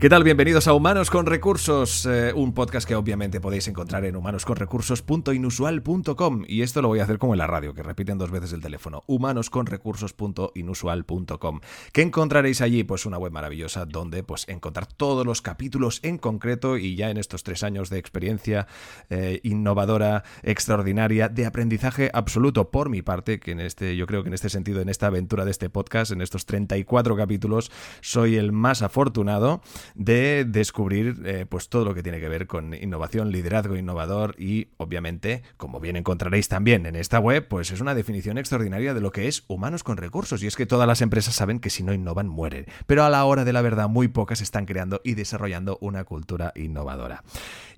¿Qué tal? Bienvenidos a Humanos con Recursos, eh, un podcast que obviamente podéis encontrar en humanosconrecursos.inusual.com y esto lo voy a hacer como en la radio, que repiten dos veces el teléfono, humanosconrecursos.inusual.com. ¿Qué encontraréis allí? Pues una web maravillosa donde pues encontrar todos los capítulos en concreto y ya en estos tres años de experiencia eh, innovadora, extraordinaria, de aprendizaje absoluto por mi parte, que en este, yo creo que en este sentido, en esta aventura de este podcast, en estos 34 capítulos, soy el más afortunado de descubrir eh, pues todo lo que tiene que ver con innovación, liderazgo innovador y obviamente, como bien encontraréis también en esta web, pues es una definición extraordinaria de lo que es humanos con recursos. Y es que todas las empresas saben que si no innovan mueren, pero a la hora de la verdad muy pocas están creando y desarrollando una cultura innovadora.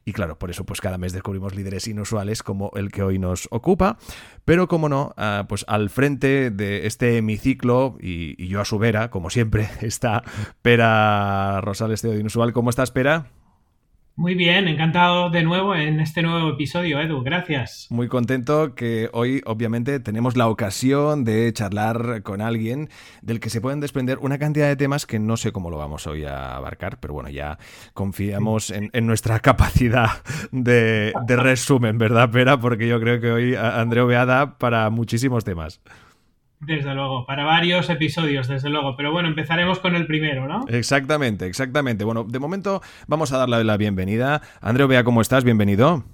Y claro, por eso pues cada mes descubrimos líderes inusuales como el que hoy nos ocupa. Pero como no, ah, pues al frente de este hemiciclo y, yo a su vera, como siempre, está Pera Rosales de Inusual. ¿Cómo estás, Pera? Muy bien, encantado de nuevo en este nuevo episodio, Edu. Gracias. Muy contento que hoy, obviamente, tenemos la ocasión de charlar con alguien del que se pueden desprender una cantidad de temas que no sé cómo lo vamos hoy a abarcar, pero bueno, ya confiamos en, nuestra capacidad de, resumen, ¿verdad, Pera? Porque yo creo que hoy Andreu Beada para muchísimos temas. Desde luego, para varios episodios, desde luego. Pero bueno, empezaremos con el primero, ¿no? Exactamente, exactamente. Bueno, de momento vamos a darle la bienvenida. Andreu, vea cómo estás, bienvenido.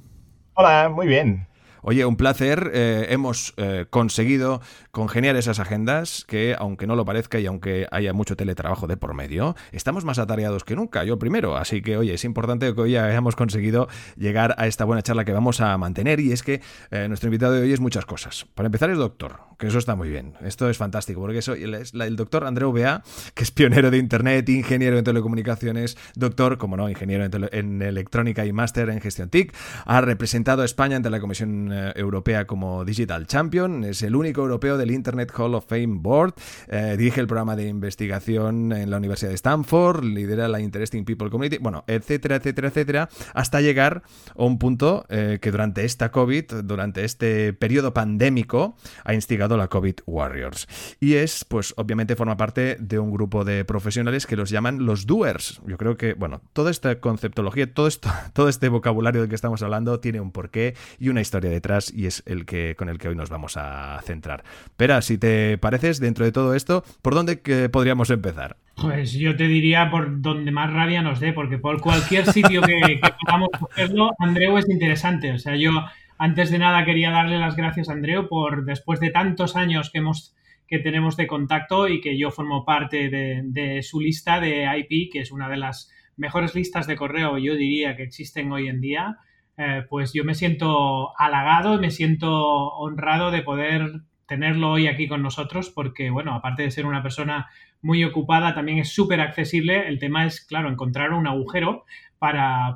Hola, muy bien. Oye, un placer. Eh, hemos eh, conseguido congeniar esas agendas que, aunque no lo parezca y aunque haya mucho teletrabajo de por medio, estamos más atareados que nunca. Yo primero. Así que, oye, es importante que hoy hayamos conseguido llegar a esta buena charla que vamos a mantener. Y es que eh, nuestro invitado de hoy es muchas cosas. Para empezar, es doctor, que eso está muy bien. Esto es fantástico, porque soy el, doctor Andreu Bea, que es pionero de Internet, ingeniero en telecomunicaciones, doctor, como no, ingeniero en, en electrónica y máster en gestión TIC. Ha representado a España ante la Comisión eh, europea como Digital Champion, es el único europeo del Internet Hall of Fame Board, eh, dirige el programa de investigación en la Universidad de Stanford, lidera la Interesting People Community, bueno, etcétera, etcétera, etcétera, hasta llegar a un punto eh, que durante esta COVID, durante este periodo pandémico, ha instigado la COVID Warriors. Y es, pues, obviamente forma parte de un grupo de profesionales que los llaman los doers. Yo creo que, bueno, toda esta conceptología, todo esto, todo este vocabulario del que estamos hablando tiene un porqué y una historia de y es el que con el que hoy nos vamos a centrar. Pero si te pareces, dentro de todo esto, ¿por dónde podríamos empezar? Pues yo te diría por donde más rabia nos dé, porque por cualquier sitio que, que podamos cogerlo, Andreu es interesante. O sea, yo antes de nada quería darle las gracias a Andreu por después de tantos años que hemos que tenemos de contacto y que yo formo parte de, su lista de IP, que es una de las mejores listas de correo, yo diría, que existen hoy en día. Eh, pues yo me siento halagado y me siento honrado de poder tenerlo hoy aquí con nosotros porque, bueno, aparte de ser una persona muy ocupada, también es súper accesible. El tema es, claro, encontrar un agujero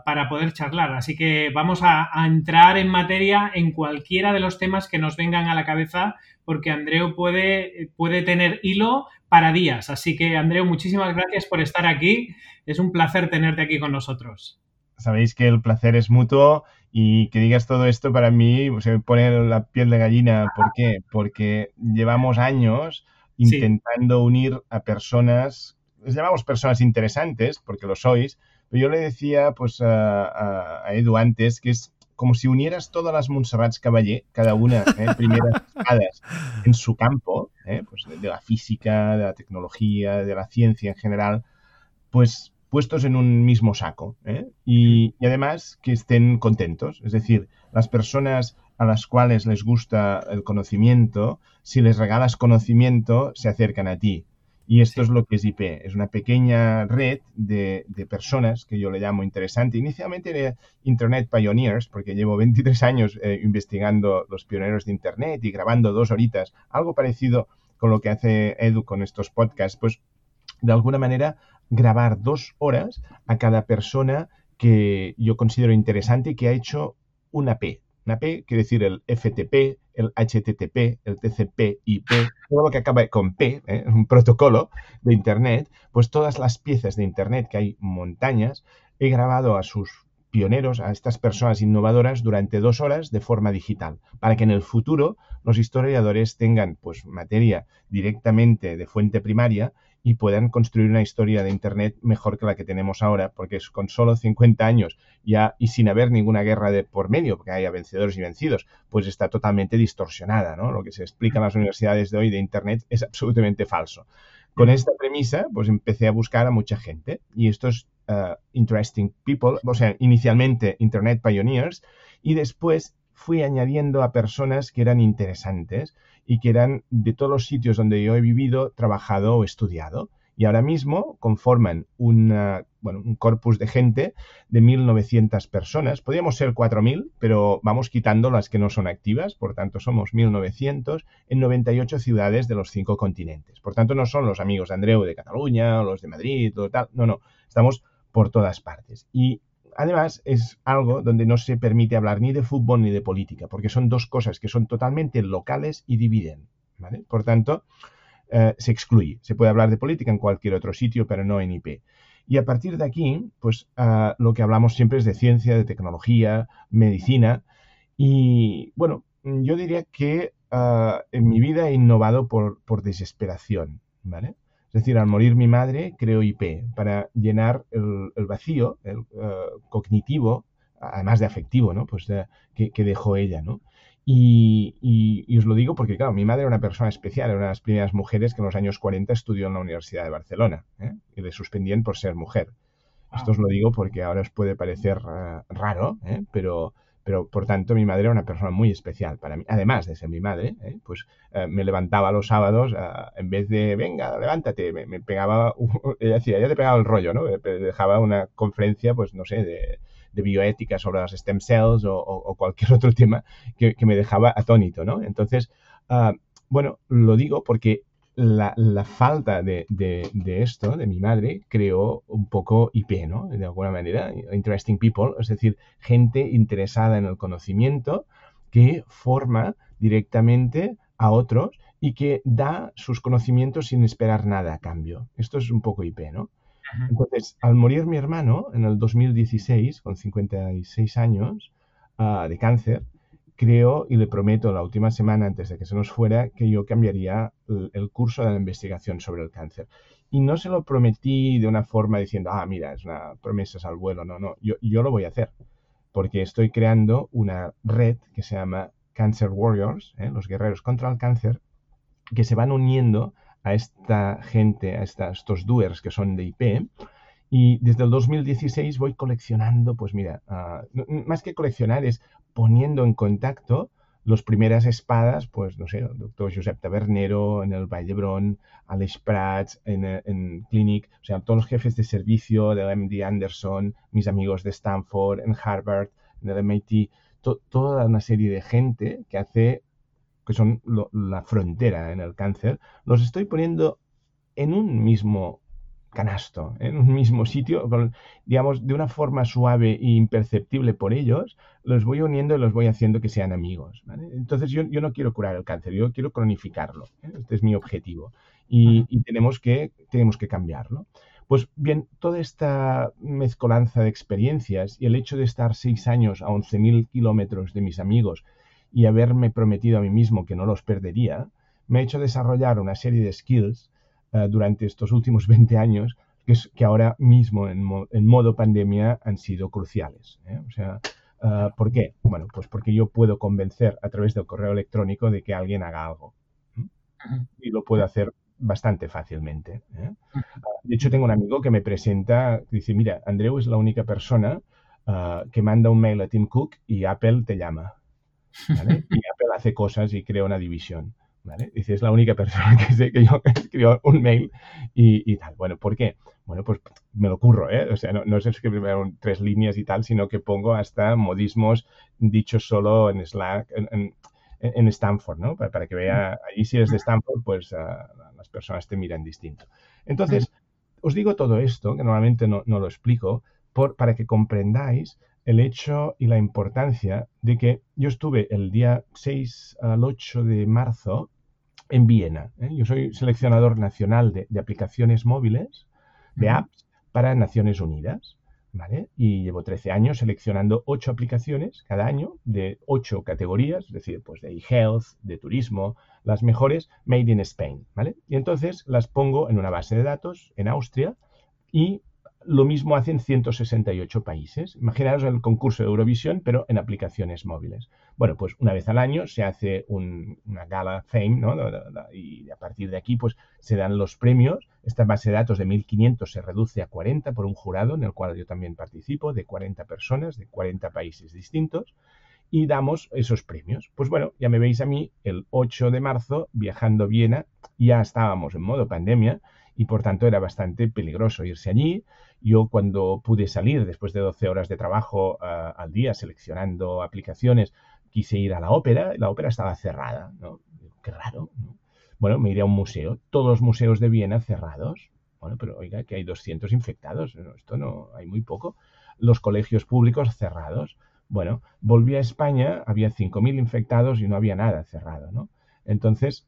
para, poder charlar. Así que vamos a, entrar en materia en cualquiera de los temas que nos vengan a la cabeza porque Andreu puede, puede tener hilo para días. Así que, Andreu, muchísimas gracias por estar aquí. Es un placer tenerte aquí con nosotros sabéis que el placer es mutuo y que digas todo esto para mí se me pone la piel de gallina. ¿Por qué? Porque llevamos años intentando unir a personas, les llamamos personas interesantes, porque lo sois, pero yo le decía pues a, Edu antes que es como si unieras todas las Montserrats Caballé, cada una, ¿eh? primeras espadas en su campo, ¿eh? pues de la física, de la tecnología, de la ciencia en general, pues puestos en un mismo saco ¿eh? y, además que estén contentos. Es decir, las personas a las cuales les gusta el conocimiento, si les regalas conocimiento, se acercan a ti. Y esto es lo que es IP. Es una pequeña red de, personas que yo le llamo interesante. Inicialmente de Internet Pioneers, porque llevo 23 años eh, investigando los pioneros de Internet y grabando dos horitas, algo parecido con lo que hace Edu con estos podcasts. Pues de alguna manera grabar dos horas a cada persona que yo considero interesante y que ha hecho una P. Una P quiere decir el FTP, el HTTP, el TCP, IP, todo lo que acaba con P, ¿eh? un protocolo de Internet, pues todas las piezas de Internet, que hay montañas, he grabado a sus pioneros, a estas personas innovadoras durante dos horas de forma digital, para que en el futuro los historiadores tengan pues materia directamente de fuente primaria y puedan construir una historia de Internet mejor que la que tenemos ahora, porque es con solo 50 años ya y sin haber ninguna guerra de por medio, porque haya vencedores y vencidos, pues está totalmente distorsionada, ¿no? Lo que se explica en las universidades de hoy de Internet es absolutamente falso. Con esta premisa, pues empecé a buscar a mucha gente y estos uh, interesting people, o sea, inicialmente Internet Pioneers y después fui añadiendo a personas que eran interesantes y que eran de todos los sitios donde yo he vivido, trabajado o estudiado. Y ahora mismo conforman una, bueno, un corpus de gente de 1.900 personas. Podríamos ser 4.000, pero vamos quitando las que no son activas. Por tanto, somos 1.900 en 98 ciudades de los cinco continentes. Por tanto, no son los amigos de Andreu de Cataluña o los de Madrid o tal. No, no. Estamos por todas partes. Y además es algo donde no se permite hablar ni de fútbol ni de política, porque son dos cosas que son totalmente locales y dividen. Por tanto, eh, se excluye. Se puede hablar de política en cualquier otro sitio, pero no en IP. Y a partir de aquí, pues ah, lo que hablamos siempre es de ciencia, de tecnología, medicina. Y bueno, yo diría que ah, en mi vida he innovado por, por desesperación. ¿vale? Es decir, al morir mi madre, creo IP para llenar el, vacío el, eh, cognitivo, además de afectivo, ¿no? Pues que, dejó ella, ¿no? Y, os lo digo porque, claro, mi madre era una persona especial, era una de las primeras mujeres que en los años 40 estudió en la Universidad de Barcelona ¿eh? y le suspendían por ser mujer. Esto os lo digo porque ahora os puede parecer eh, raro, pero pero por tanto mi madre era una persona muy especial para mí. Además de ser mi madre, ¿eh? pues eh, me levantaba los sábados, eh, en vez de, venga, levántate, me, pegaba, ella decía, ya te pegaba el rollo, ¿no? Dejaba una conferencia, pues no sé, de, bioética sobre las stem cells o, cualquier otro tema que, me dejaba atónito, ¿no? Entonces, ah, bueno, lo digo porque la, falta de, esto, de mi madre, creó un poco IP, ¿no? De alguna manera, interesting people, es decir, gente interesada en el conocimiento que forma directamente a otros y que da sus conocimientos sin esperar nada a cambio. Esto es un poco IP, ¿no? Entonces, al morir mi hermano en el 2016, con 56 años, ah, de cáncer, creo y le prometo la última semana antes de que se nos fuera que yo cambiaría el, curso de la investigación sobre el cáncer. Y no se lo prometí de una forma diciendo, ah, mira, es una promesa al vuelo. No, no, yo, yo lo voy a hacer. Porque estoy creando una red que se llama Cancer Warriors, ¿eh? los guerreros contra el cáncer, que se van uniendo a esta gente, a estos doers que son de IP. Y desde el 2016 voy coleccionando, pues mira, ah, más que coleccionar es poniendo en contacto las primeras espadas, pues no sé, el doctor Josep Tabernero en el Vall d'Hebron, Alex Prats en, en Clinic, o sea, todos los jefes de servicio del MD Anderson, mis amigos de Stanford, en Harvard, en el MIT, toda una serie de gente que hace, que son la frontera en el cáncer, los estoy poniendo en un mismo canasto, en un mismo sitio, digamos, de una forma suave e imperceptible por ellos, los voy uniendo y los voy haciendo que sean amigos. Entonces yo, no quiero curar el cáncer, yo quiero cronificarlo. ¿eh? Este es mi objetivo. Y, tenemos, que, tenemos que cambiarlo. Pues bien, toda esta mezcolanza de experiencias y el hecho de estar seis años a 11.000 kilómetros de mis amigos y haberme prometido a mí mismo que no los perdería, me ha hecho desarrollar una serie de skills eh, durante estos últimos 20 años que, es, que ahora mismo en, modo pandemia han sido cruciales. ¿eh? O sea, eh, ¿por qué? Bueno, pues porque yo puedo convencer a través del correo electrónico de que alguien haga algo. Y lo puedo hacer bastante fácilmente. De hecho, tengo un amigo que me presenta, dice, mira, Andreu es la única persona que manda un mail a Tim Cook y Apple te llama. Y Apple hace cosas y crea una división. Dice, es la única persona que sé que yo escribo un mail y, tal. Bueno, ¿por qué? Bueno, pues me lo curro, ¿eh? O sea, no, es escribir tres líneas y tal, sino que pongo hasta modismos dichos solo en Slack, en, Stanford, ¿no? Para, que vea, ahí si eres de Stanford, pues ah, las personas te miran distinto. Entonces, os digo todo esto, que normalmente no, lo explico, por, para que comprendáis el hecho y la importancia de que yo estuve el día 6 al 8 de marzo en Viena. ¿eh? Yo soy seleccionador nacional de, aplicaciones móviles, de apps para Naciones Unidas. ¿vale? Y llevo 13 años seleccionando 8 aplicaciones cada año de 8 categorías, es decir, pues de e-health, de turismo, las mejores made in Spain, ¿vale? Y entonces las pongo en una base de datos en Austria y lo mismo hacen 168 países. Imaginaros el concurso de Eurovisión, pero en aplicaciones móviles. Bueno, pues una vez al año se hace una gala fame, ¿no? Y a partir de aquí, pues se dan los premios. Esta base de datos de 1500 se reduce a 40 por un jurado, en el cual yo también participo, de 40 personas, de 40 países distintos, y damos esos premios. Pues bueno, ya me veis a mí el 8 de marzo viajando a Viena, ya estábamos en modo pandemia, y por tanto era bastante peligroso irse allí. Yo cuando pude salir después de 12 horas de trabajo ah, al día seleccionando aplicaciones, quise ir a la ópera, y la ópera estaba cerrada, ¿no? Qué raro, Bueno, me iré a un museo, todos los museos de Viena cerrados. Bueno, pero oiga, que hay 200 infectados, esto no, hay muy poco. Los colegios públicos cerrados. Bueno, volví a España, había 5.000 infectados y no había nada cerrado, ¿no? Entonces,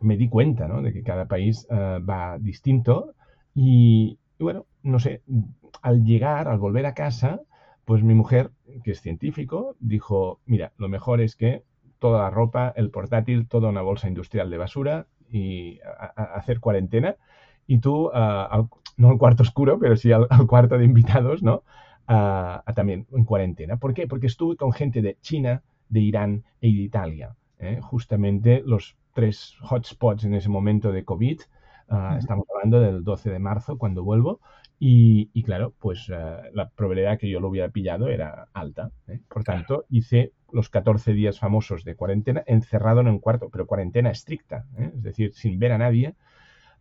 me di cuenta ¿no? de que cada país eh, va distinto y, bueno, no sé, al llegar, al volver a casa, pues mi mujer, que es científico, dijo, mira, lo mejor es que toda la ropa, el portátil, toda una bolsa industrial de basura y hacer cuarentena y tú, no al cuarto oscuro, pero sí al, cuarto de invitados, ¿no? también en cuarentena. ¿Por qué? Porque estuve con gente de China, de Irán e Italia. ¿eh? Justamente los tres hotspots en ese momento de COVID. Ah, estamos hablando del 12 de marzo cuando vuelvo. Y, claro, pues ah, la probabilidad que yo lo hubiera pillado era alta. ¿eh? Por tanto, hice los 14 días famosos de cuarentena encerrado en un cuarto, pero cuarentena estricta, ¿eh? es decir, sin ver a nadie.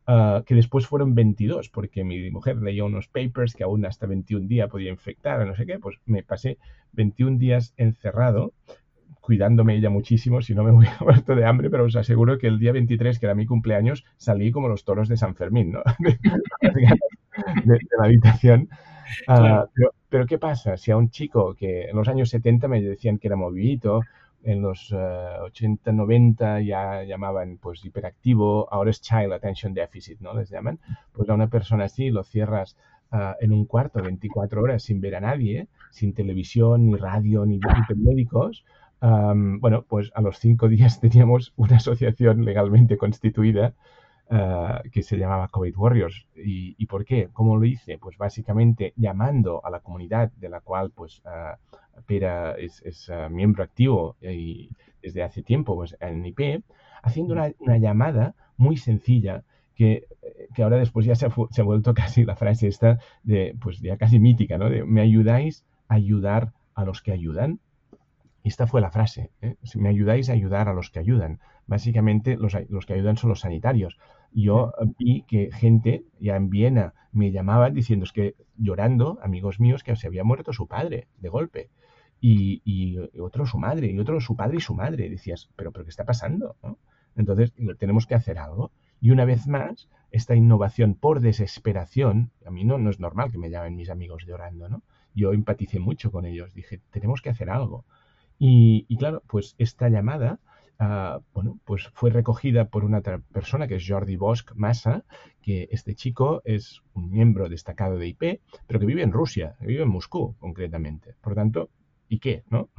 Ah, que después fueron 22, porque mi mujer leyó unos papers que aún hasta 21 días podía infectar, no sé qué, pues me pasé 21 días encerrado cuidándome ella muchísimo, si no me voy a muerto de hambre, pero os aseguro que el día 23, que era mi cumpleaños, salí como los toros de San Fermín, ¿no? de, la habitación. Ah, pero, ¿qué pasa? Si a un chico que en los años 70 me decían que era movidito, en los 80, eh, 90 ya llamaban pues hiperactivo, ahora es child attention deficit, ¿no? Les llaman. Pues a una persona así lo cierras ah, en un cuarto 24 horas sin ver a nadie, sin televisión, ni radio, ni, ni periódicos, bueno, pues a los cinco días teníamos una asociación legalmente constituida ah, que se llamaba COVID Warriors. ¿Y, por qué? ¿Cómo lo hice? Pues básicamente llamando a la comunidad de la cual pues uh, Pera es, ah, miembro activo y desde hace tiempo pues, en IP, haciendo una, llamada muy sencilla que, que, ahora después ya se ha, se ha, vuelto casi la frase esta de, pues ya casi mítica, ¿no? De, ¿me ayudáis a ayudar a los que ayudan? Esta fue la frase. ¿eh? Si me ayudáis a ayudar a los que ayudan. Básicamente los, que ayudan son los sanitarios. Yo vi que gente ya en Viena me llamaba diciendo es que llorando, amigos míos, que se había muerto su padre de golpe. Y, otro su madre, y otro su padre y su madre. decías, pero, pero ¿qué está pasando? Entonces tenemos que hacer algo. Y una vez más, esta innovación por desesperación, a mí no, no es normal que me llamen mis amigos llorando, ¿no? Yo empaticé mucho con ellos, dije, tenemos que hacer algo. Y, claro, pues esta llamada, ah, bueno, pues fue recogida por una persona que es Jordi Bosch Massa, que este chico es un miembro destacado de IP, pero que vive en Rusia, vive en Moscú concretamente. Por tanto, ¿y qué? ¿no?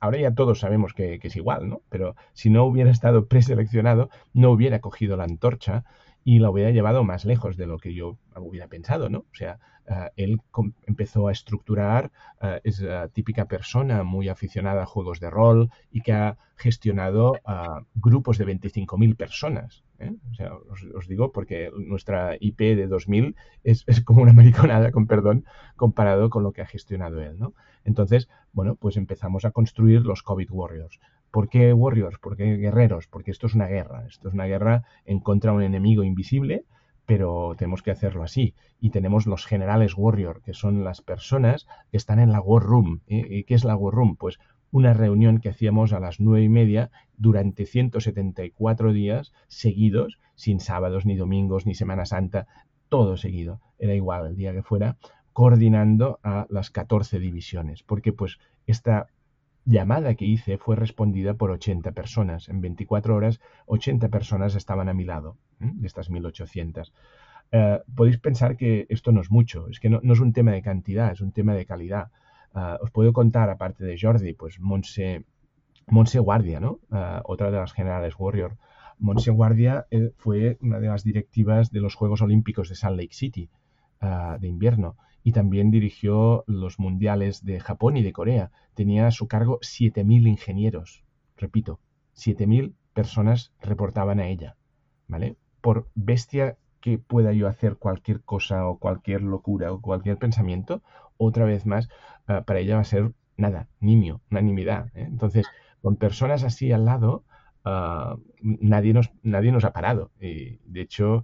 Ahora ya todos sabemos que, que es igual, ¿no? Pero si no hubiera estado preseleccionado, no hubiera cogido la antorcha y la hubiera llevado más lejos de lo que yo hubiera pensado, ¿no? O sea, eh, él empezó a estructurar, eh, es la típica persona muy aficionada a juegos de rol y que ha gestionado grupos de 25.000 personas. ¿eh? O sea, os, digo porque nuestra IP de 2000 es, es, como una mariconada, con perdón, comparado con lo que ha gestionado él, ¿no? Entonces, bueno, pues empezamos a construir los COVID Warriors. ¿Por qué Warriors? ¿Por qué guerreros? Porque esto es una guerra. Esto es una guerra en contra de un enemigo invisible, pero tenemos que hacerlo así. Y tenemos los generales Warrior, que son las personas que están en la War Room. ¿eh? ¿Y qué es la War Room? Pues una reunión que hacíamos a las nueve y media durante 174 días seguidos, sin sábados, ni domingos, ni Semana Santa, todo seguido. Era igual el día que fuera, coordinando a las 14 divisiones. Porque pues esta llamada que hice fue respondida por 80 personas. En 24 horas, 80 personas estaban a mi lado, de estas 1800. eh, podéis pensar que esto no es mucho, es que no, es un tema de cantidad, es un tema de calidad. Eh, os puedo contar, aparte de Jordi, pues Monse, Monse Guardia, ¿no? Eh, otra de las generales Warrior. Monse Guardia fue una de las directivas de los Juegos Olímpicos de Salt Lake City de invierno y también dirigió los mundiales de Japón y de Corea. Tenía a su cargo 7.000 ingenieros, repito, 7.000 personas reportaban a ella, ¿vale? Por bestia que pueda yo hacer cualquier cosa o cualquier locura o cualquier pensamiento, otra vez más, ah, para ella va a ser nada, nimio, unanimidad. ¿eh? Entonces, con personas así al lado, ah, nadie, nos, nadie nos ha parado. Y, de hecho,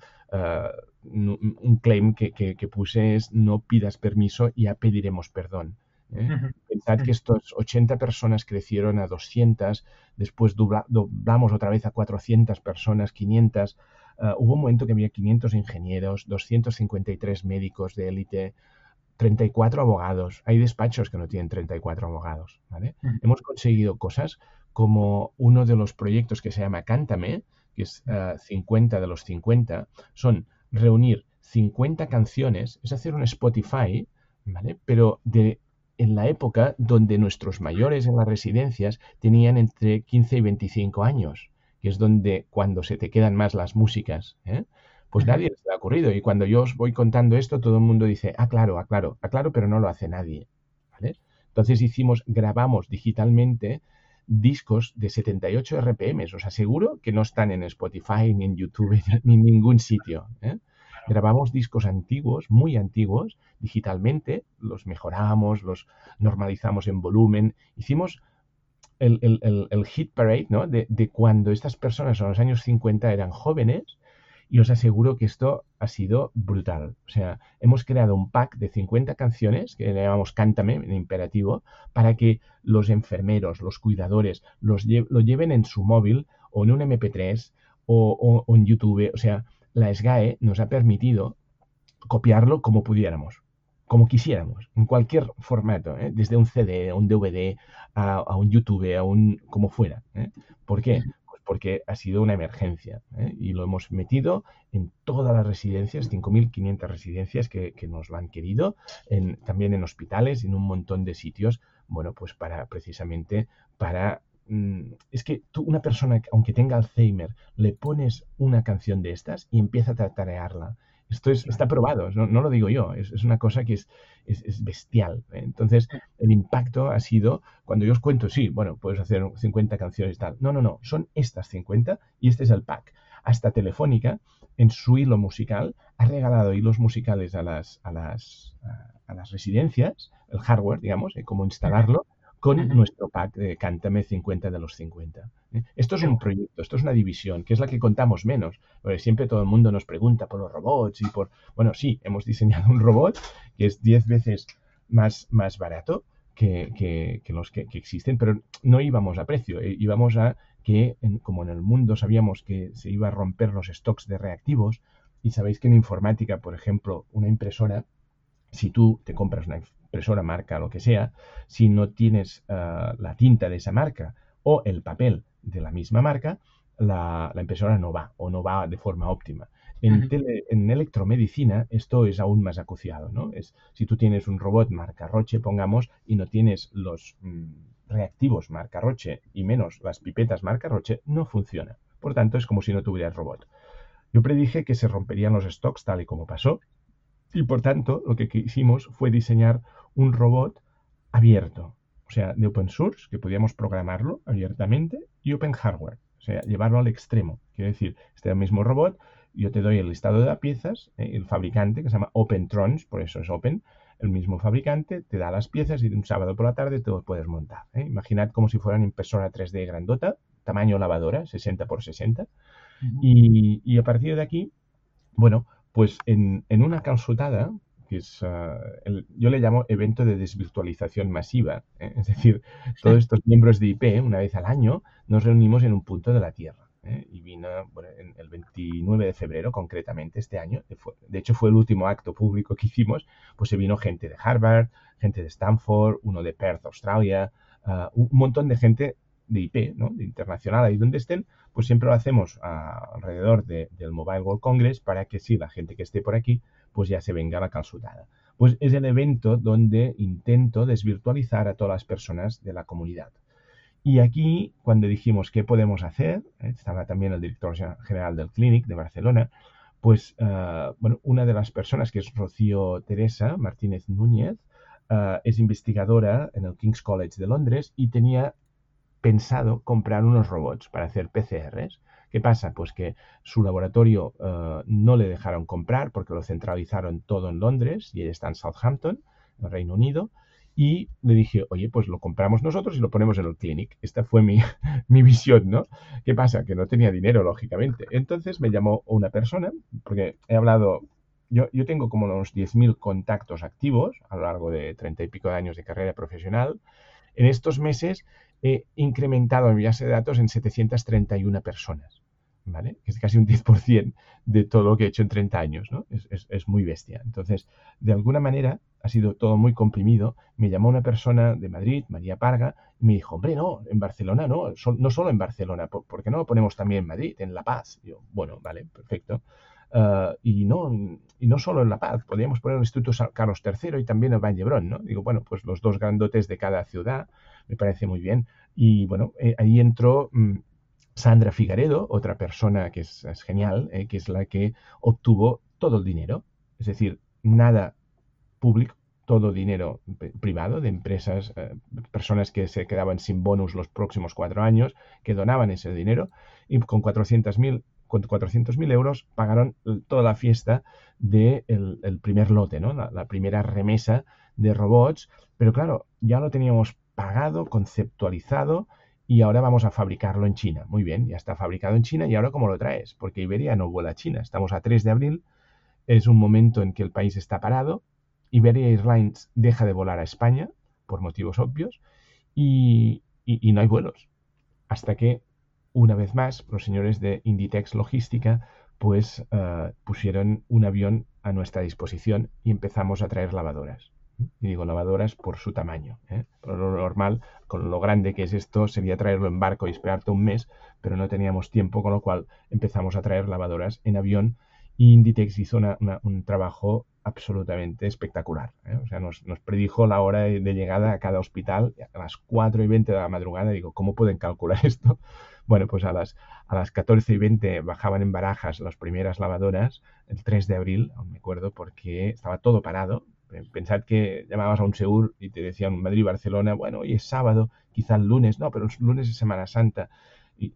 un claim que, que, puse es no pidas permiso, ya pediremos perdón. ¿eh? Pensad que estos 80 personas crecieron a 200, después doblamos otra vez a 400 personas, 500, Ah, hubo un momento que había 500 ingenieros, 253 médicos de élite, 34 abogados. Hay despachos que no tienen 34 abogados. Hemos conseguido cosas como uno de los proyectos que se llama Cántame, que es 50 ah, de los 50, son reunir 50 canciones, es hacer un Spotify, ¿vale? pero de, en la época donde nuestros mayores en las residencias tenían entre 15 y 25 años que es donde cuando se te quedan más las músicas, ¿eh? pues nadie se le ha ocurrido. Y cuando yo os voy contando esto, todo el mundo dice, ah, claro, ah, claro, ah, claro, pero no lo hace nadie. Entonces hicimos, grabamos digitalmente discos de 78 RPM. Os aseguro que no están en Spotify, ni en YouTube, ni en ningún sitio. ¿eh? Grabamos discos antiguos, muy antiguos, digitalmente, los mejoramos, los normalizamos en volumen. Hicimos el, hit parade ¿no? de, cuando estas personas en los años 50 eran jóvenes y os aseguro que esto ha sido brutal. O sea, hemos creado un pack de 50 canciones que le llamamos Cántame en imperativo para que los enfermeros, los cuidadores los lo lleven en su móvil o en un MP3 o, en YouTube. O sea, la SGAE nos ha permitido copiarlo como pudiéramos como quisiéramos, en cualquier formato, ¿eh? desde un CD, un DVD, a, un YouTube, a un como fuera. ¿eh? ¿Por qué? Porque ha sido una emergencia ¿eh? y lo hemos metido en todas las residencias, 5.500 residencias que, nos lo han querido, también en hospitales, en un montón de sitios, bueno, pues para precisamente para mm, es que tú, una persona, aunque tenga Alzheimer, le pones una canción de estas y empieza a tatarearla esto está probado, no, lo digo yo, es, una cosa que es, es, bestial. ¿eh? Entonces, el impacto ha sido, cuando yo os cuento, sí, bueno, puedes hacer 50 canciones y tal. No, no, no, son estas 50 y este es el pack. Hasta Telefónica, en su hilo musical, ha regalado hilos musicales a las, a las, a las residencias, el hardware, digamos, de cómo instalarlo, con nuestro pack de Cántame 50 de los 50. ¿eh? Esto es un proyecto, esto es una división, que es la que contamos menos, porque siempre todo el mundo nos pregunta por los robots y por... Bueno, sí, hemos diseñado un robot que es 10 veces más, más barato que, los que, existen, pero no íbamos a precio, eh, íbamos a que, como en el mundo sabíamos que se iba a romper los stocks de reactivos, y sabéis que en informática, por ejemplo, una impresora, si tú te compras una impresora marca, lo que sea, si no tienes eh, la tinta de esa marca o el papel de la misma marca, la, impresora no va o no va de forma óptima. En, en, electromedicina esto es aún más acuciado, ¿no? Es, si tú tienes un robot marca Roche, pongamos, y no tienes los mm, reactivos marca Roche y menos las pipetas marca Roche, no funciona. Por tanto, es como si no tuvieras robot. Yo predije que se romperían los stocks tal y como pasó, y por tanto, lo que hicimos fue diseñar un robot abierto, o sea, de open source, que podíamos programarlo abiertamente, y open hardware, o sea, llevarlo al extremo. Quiere decir, este mismo robot, yo te doy el listado de las piezas, eh, el fabricante, que se llama OpenTrons, por eso es Open, el mismo fabricante te da las piezas y un sábado por la tarde te lo puedes montar. ¿eh? Imaginad como si fueran impresora 3D grandota, tamaño lavadora, 60 por 60. y, y, a partir de aquí, bueno, pues en, una consultada, que es, ah, yo le llamo evento de desvirtualización masiva, ¿eh? es decir, todos estos miembros de IP, una vez al año, nos reunimos en un punto de la Tierra. ¿eh? Y vino el 29 de febrero, concretamente, este año, de hecho fue el último acto público que hicimos, pues se vino gente de Harvard, gente de Stanford, uno de Perth, Australia, ah, un montón de gente de IP, ¿no? de internacional, ahí donde estén, pues siempre lo hacemos alrededor del Mobile World Congress para que sí, la gente que esté por aquí, pues ya se venga la calzutada. Pues es el evento donde intento desvirtualizar a todas las personas de la comunidad. Y aquí, cuando dijimos qué podemos hacer, ¿eh? estaba también el director general del Clinic de Barcelona, pues uh, bueno, una de las personas que es Rocío Teresa Martínez Núñez, uh, es investigadora en el King's College de Londres y tenía pensado comprar unos robots para hacer PCRs. ¿Qué pasa? Pues que su laboratorio uh, no le dejaron comprar porque lo centralizaron todo en Londres y ella está en Southampton, en Reino Unido. Y le dije, oye, pues lo compramos nosotros y lo ponemos en el clinic. Esta fue mi, mi visión, ¿no? ¿Qué pasa? Que no tenía dinero, lógicamente. Entonces me llamó una persona, porque he hablado, yo, yo tengo como unos 10.000 contactos activos a lo largo de 30 y pico de años de carrera profesional. En estos meses he incrementado mi base de datos en 731 personas. ¿Vale? Que es casi un 10% de todo lo que he hecho en 30 años, ¿no? Es, muy bestia. Entonces, de alguna manera, ha sido todo muy comprimido. Me llamó una persona de Madrid, María Parga, y me dijo, hombre, no, en Barcelona no, no solo en Barcelona, ¿por, qué no ponemos también en Madrid, en La Paz? yo, bueno, vale, perfecto. Ah, y, no, y no solo en La Paz, podríamos poner el Instituto Carlos III y también en Vallebrón, ¿no? Digo, bueno, pues los dos grandotes de cada ciudad, me parece muy bien. Y bueno, eh, ahí entró mm, Sandra Figaredo, otra persona que es, genial, eh, que es la que obtuvo todo el dinero, es decir, nada público, todo dinero privado de empresas, eh, personas que se quedaban sin bonus los próximos cuatro años, que donaban ese dinero y con 400.000 con 400.000 euros pagaron toda la fiesta del de el primer lote, ¿no? La, primera remesa de robots, pero claro, ya lo teníamos pagado, conceptualizado y ahora vamos a fabricarlo en China. Muy bien, ya está fabricado en China y ahora cómo lo traes? Porque Iberia no vuela a China. Estamos a 3 de abril, es un momento en que el país está parado. Iberia Airlines deja de volar a España por motivos obvios y, no hay vuelos. Hasta que, una vez más, los señores de Inditex Logística pues eh, pusieron un avión a nuestra disposición y empezamos a traer lavadoras. Y digo lavadoras por su tamaño. ¿eh? Lo normal, con lo grande que es esto, sería traerlo en barco y esperarte un mes, pero no teníamos tiempo, con lo cual empezamos a traer lavadoras en avión y Inditex hizo un trabajo absolutamente espectacular. ¿eh? O sea, nos, predijo la hora de, llegada a cada hospital a las 4 y 20 de la madrugada. Digo, ¿cómo pueden calcular esto? Bueno, pues a las, a las 14 y 20 bajaban en barajas las primeras lavadoras, el 3 de abril, me acuerdo, porque estaba todo parado, Pensad que llamabas a un Segur y te decían Madrid-Barcelona, bueno, hoy es sábado, quizá el lunes, no, pero el lunes es Semana Santa. Y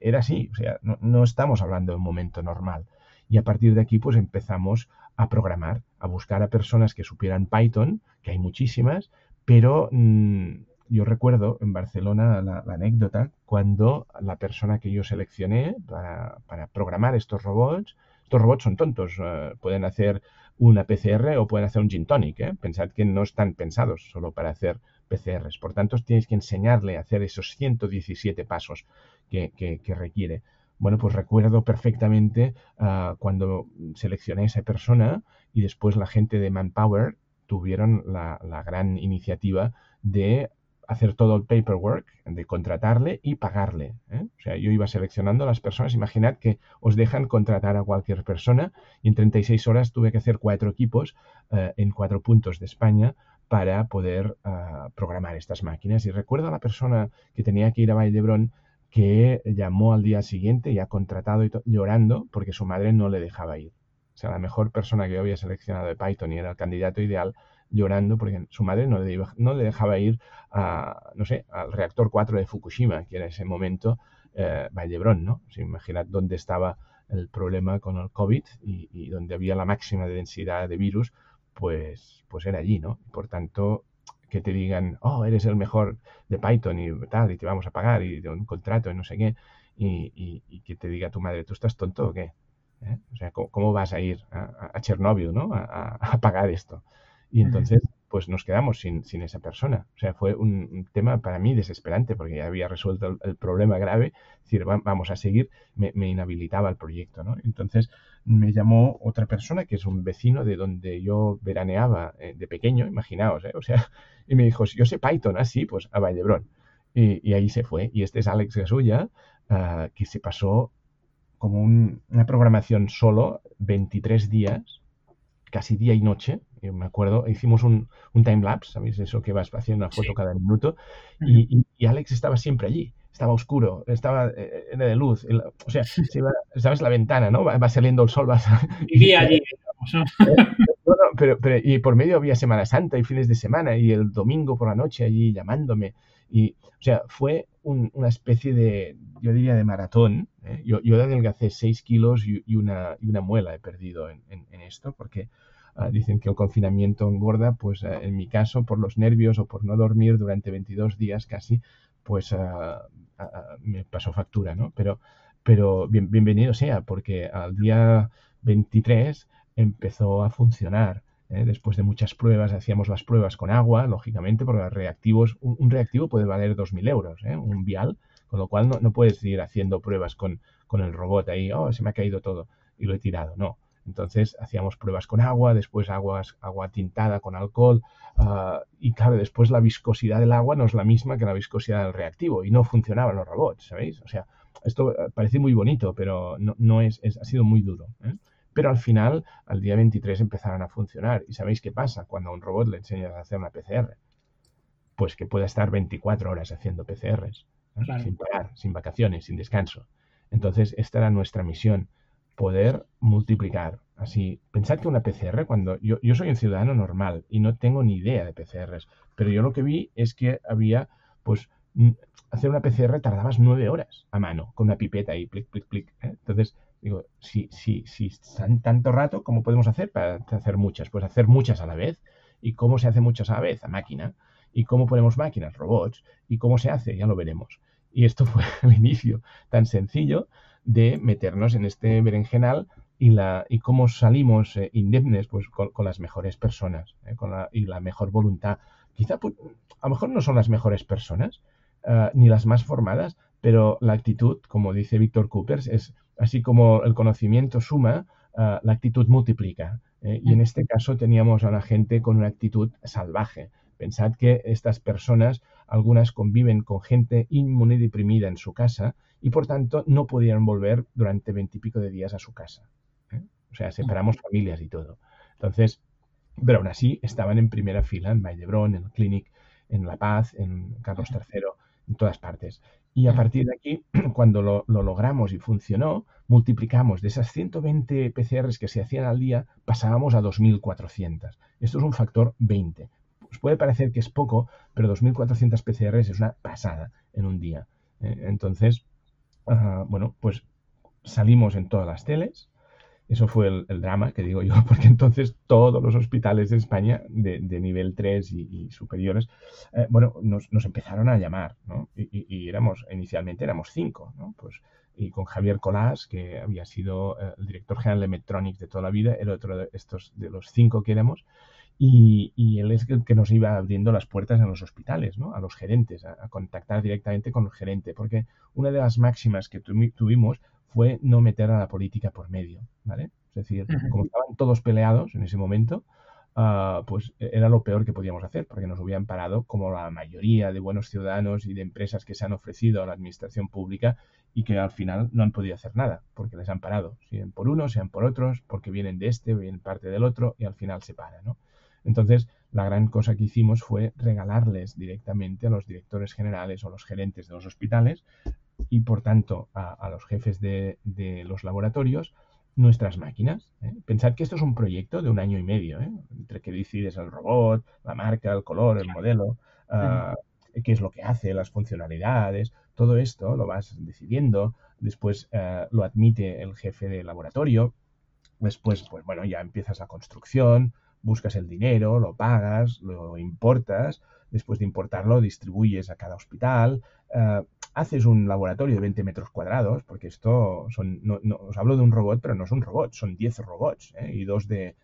era así, o sea, no, estamos hablando de un momento normal. Y a partir de aquí, pues empezamos a programar, a buscar a personas que supieran Python, que hay muchísimas, pero mmm, yo recuerdo en Barcelona la, anécdota cuando la persona que yo seleccioné para, programar estos robots, estos robots son tontos, uh, pueden hacer una PCR o pueden hacer un gin tonic. ¿eh? Pensad que no están pensados solo para hacer PCRs. Por tanto, tienes que enseñarle a hacer esos 117 pasos que, requiere. Bueno, pues recuerdo perfectamente uh, cuando seleccioné a esa persona y después la gente de Manpower tuvieron la gran iniciativa de hacer todo el paperwork, de contratarle y pagarle. ¿eh? O sea, yo iba seleccionando a las personas. Imaginad que os dejan contratar a cualquier persona y en 36 horas tuve que hacer cuatro equipos eh, en cuatro puntos de España para poder uh, programar estas máquinas. Y recuerdo a la persona que tenía que ir a Valdebrón que llamó al día siguiente y ha contratado y llorando porque su madre no le dejaba ir. O sea, la mejor persona que yo había seleccionado de Python y era el candidato ideal llorando porque su madre no le, no le dejaba ir a, no sé, al reactor 4 de Fukushima, que era ese momento eh, Vallebrón, ¿no? O imaginad dónde estaba el problema con el COVID y, donde había la máxima densidad de virus, pues, pues era allí, ¿no? Por tanto, que te digan, oh, eres el mejor de Python y tal, y te vamos a pagar y de un contrato y no sé qué, y, que te diga tu madre, ¿tú estás tonto o qué? ¿Eh? O sea, ¿cómo, vas a ir a, a ¿no? A, a, pagar esto. Y entonces, pues nos quedamos sin, sin esa persona. O sea, fue un, tema para mí desesperante porque ya había resuelto el, problema grave. Es decir, vamos a seguir, me, inhabilitaba el proyecto, ¿no? Entonces me llamó otra persona que es un vecino de donde yo veraneaba eh, de pequeño, imaginaos, ¿eh? O sea, y me dijo, yo sé Python, así, ah, pues a Vallebrón. Y, ahí se fue. Y este es Alex Gasulla, ah, que se pasó como una programación solo 23 días, casi día y noche. Yo me acuerdo, hicimos un, un time lapse, ¿sabéis? Eso que vas haciendo una foto cada minuto. y, Alex estaba siempre allí estaba oscuro, estaba eh, de luz. o sea, sabes la ventana, ¿no? Va, saliendo el sol. Va, Vivía allí. pero, pero, y por medio había Semana Santa y fines de semana y el domingo por la noche allí llamándome. Y, o sea, fue una especie de, yo diría, de maratón. ¿eh? Yo, yo adelgacé 6 kilos y, una, y una muela he perdido en, en, esto porque ah, dicen que el confinamiento engorda. Pues ah, en mi caso, por los nervios o por no dormir durante 22 días casi, pues ah, me pasó factura, ¿no? Pero, pero bienvenido sea, porque al día 23 empezó a funcionar. ¿eh? Después de muchas pruebas, hacíamos las pruebas con agua, lógicamente, porque reactivos, un, reactivo puede valer 2.000 euros, ¿eh? un vial, con lo cual no, puedes ir haciendo pruebas con, con el robot ahí, oh, se me ha caído todo y lo he tirado. No, entonces hacíamos pruebas con agua, después aguas, agua tintada con alcohol ah, y claro, después la viscosidad del agua no es la misma que la viscosidad del reactivo y no funcionaban los robots, ¿sabéis? O sea, esto eh, parece muy bonito, pero no, no es, ha sido muy duro. ¿eh? Pero al final, al día 23 empezaron a funcionar. ¿Y sabéis qué pasa cuando a un robot le enseñas a hacer una PCR? Pues que pueda estar 24 horas haciendo PCRs, ¿eh? sin parar, sin vacaciones, sin descanso. Entonces, esta era nuestra misión poder multiplicar. Así, pensad que una PCR, cuando yo, yo soy un ciudadano normal y no tengo ni idea de PCRs, pero yo lo que vi es que había, pues, hacer una PCR tardabas nueve horas a mano, con una pipeta y plic, plic, plic. ¿eh? Entonces, digo, si, si, si están tanto rato, ¿cómo podemos hacer para hacer muchas? Pues hacer muchas a la vez. ¿Y cómo se hace muchas a la vez? A máquina. ¿Y cómo ponemos máquinas? Robots. ¿Y cómo se hace? Ya lo veremos. Y esto fue el inicio tan sencillo de meternos en este berenjenal y, la, y cómo salimos eh, indemnes pues, con, las mejores personas eh, con la, y la mejor voluntad. Quizá pues, a lo mejor no son las mejores personas eh, ni las más formadas, pero la actitud, como dice Víctor Coopers, es así como el conocimiento suma, la actitud multiplica. y en este caso teníamos a la gente con una actitud salvaje. Pensad que estas personas, algunas conviven con gente inmunodeprimida en su casa y por tanto no podían volver durante veintipico de días a su casa. ¿eh? O sea, separamos familias y todo. Entonces, pero aún así estaban en primera fila en Vallebrón, en el Clinic, en La Paz, en Carlos III, en todas partes. Y a partir de aquí, cuando lo, logramos y funcionó, multiplicamos de esas 120 PCRs que se hacían al día, pasábamos a 2.400. Esto es un factor 20. Os puede parecer que es poco, pero 2.400 PCRs es una pasada en un día. ¿eh? Bueno, pues salimos en todas las teles. Eso fue el, drama que digo yo, porque entonces todos los hospitales de España de, nivel 3 y, superiores, eh, bueno, nos, empezaron a llamar, ¿no? Y, éramos, inicialmente éramos cinco, ¿no? Pues, y con Javier Colás, que había sido eh, el director general de Medtronic de toda la vida, el otro de estos, de los cinco que éramos, y, él es el que nos iba abriendo las puertas en los hospitales, ¿no? a los gerentes, a, contactar directamente con el gerente, porque una de las máximas que tuvimos fue no meter a la política por medio, ¿vale? Es decir, como estaban todos peleados en ese momento, ah, pues e, era lo peor que podíamos hacer, porque nos hubieran parado como la mayoría de buenos ciudadanos y de empresas que se han ofrecido a la administración pública y que al final no han podido hacer nada, porque les han parado, sean por unos, sean por otros, porque vienen de este, vienen parte del otro, y al final se para, ¿no? Entonces, la gran cosa que hicimos fue regalarles directamente a los directores generales o los gerentes de los hospitales y, por tanto, a, los jefes de, los laboratorios nuestras máquinas. ¿eh? Pensad que esto es un proyecto de un año y medio, ¿eh? entre que decides el robot, la marca, el color, el modelo, ah, qué es lo que hace, las funcionalidades, todo esto lo vas decidiendo, después eh, lo admite el jefe de laboratorio, después, pues bueno, ya empiezas la construcción, buscas el dinero, lo pagas, lo importas, después de importarlo distribuyes a cada hospital, eh, haces un laboratorio de 20 metros cuadrados, porque esto son, no, os hablo de un robot, pero no es un robot, son 10 robots ¿eh? y dos de,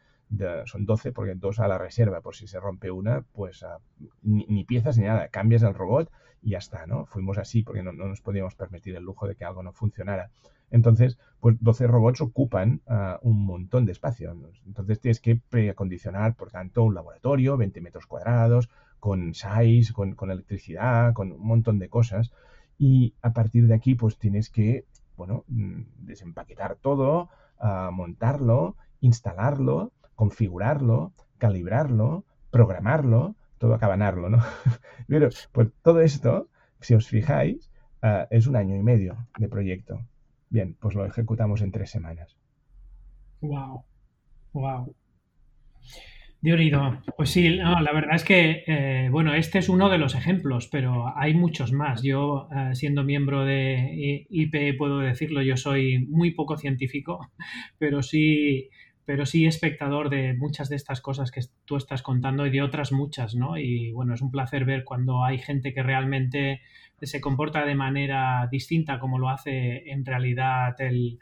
son 12 porque dos a la reserva por si se rompe una, pues ah, ni, piezas ni nada, cambias el robot y ya está, ¿no? Fuimos así porque no, nos podíamos permitir el lujo de que algo no funcionara. Entonces, pues 12 robots ocupan ah, un montón de espacio. Entonces tienes que preacondicionar, por tanto, un laboratorio, 20 metros cuadrados, con SAIS, con, electricidad, con un montón de cosas. Y a partir de aquí, pues tienes que, bueno, mm, desempaquetar todo, ah, montarlo, instalarlo, configurarlo, calibrarlo, programarlo, todo acabanarlo, ¿no? Pero, pues todo esto, si os fijáis, ah, es un año y medio de proyecto. Bien, pues lo ejecutamos en tres semanas. Wow, wow. Diorido, pues sí, la verdad es que, eh, bueno, este es uno de los ejemplos, pero hay muchos más. Yo, eh, siendo miembro de IP, puedo decirlo, yo soy muy poco científico, pero sí, pero sí espectador de muchas de estas cosas que tú estás contando y de otras muchas, ¿no? Y bueno, es un placer ver cuando hay gente que realmente se comporta de manera distinta como lo hace en realidad el,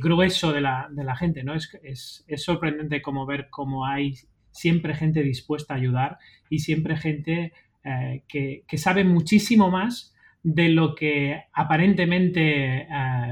grueso de la, de la, gente, ¿no? Es, es, es sorprendente como ver cómo hay siempre gente dispuesta a ayudar y siempre gente eh, que, sabe muchísimo más de lo que aparentemente eh,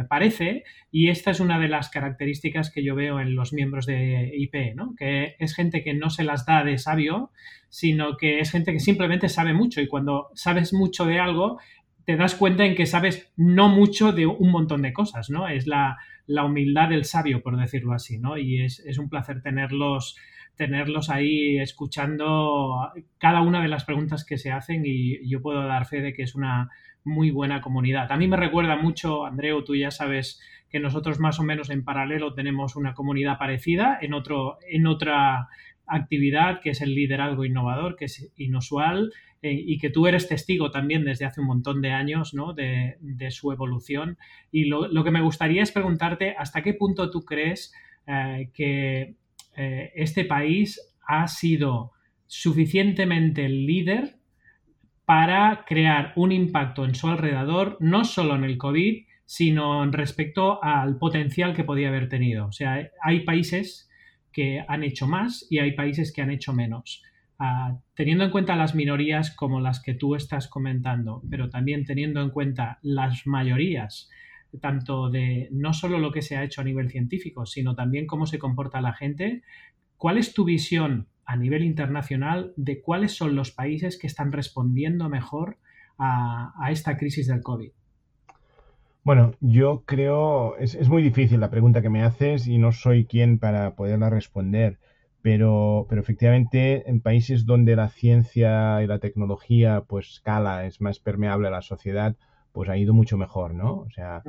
parece y esta es una de las características que yo veo en los miembros de IP, ¿no? que es gente que no se las da de sabio, sino que es gente que simplemente sabe mucho y cuando sabes mucho de algo te das cuenta en que sabes no mucho de un montón de cosas, ¿no? Es la, humildad del sabio, por decirlo así, ¿no? Y es, es un placer tenerlos tenerlos ahí escuchando cada una de las preguntas que se hacen y yo puedo dar fe de que es una muy buena comunidad. A mí me recuerda mucho, Andreu, tú ya sabes que nosotros más o menos en paralelo tenemos una comunidad parecida en, otro, en otra actividad que es el liderazgo innovador, que es inusual eh, y que tú eres testigo también desde hace un montón de años ¿no? de, su evolución. Y lo, que me gustaría es preguntarte hasta qué punto tú crees eh, que eh, este país ha sido suficientemente líder para crear un impacto en su alrededor, no solo en el COVID, sino respecto al potencial que podía haber tenido. O sea, hay países que han hecho más y hay países que han hecho menos. Ah, teniendo en cuenta las minorías como las que tú estás comentando, pero también teniendo en cuenta las mayorías tanto de no solo lo que se ha hecho a nivel científico, sino también cómo se comporta la gente. ¿Cuál es tu visión a nivel internacional de cuáles son los países que están respondiendo mejor a, esta crisis del COVID? Bueno, yo creo, es, es, muy difícil la pregunta que me haces y no soy quien para poderla responder, pero, pero efectivamente en países donde la ciencia y la tecnología pues cala, es más permeable a la sociedad, pues ha ido mucho mejor, ¿no? O sea,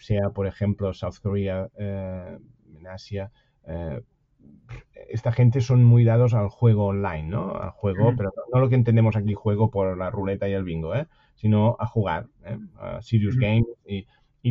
sea por ejemplo South Korea eh, en Asia, eh, esta gente son muy dados al juego online, ¿no? Al juego, pero no lo que entendemos aquí juego por la ruleta y el bingo, ¿eh? Sino a jugar, ¿eh? A serious games y,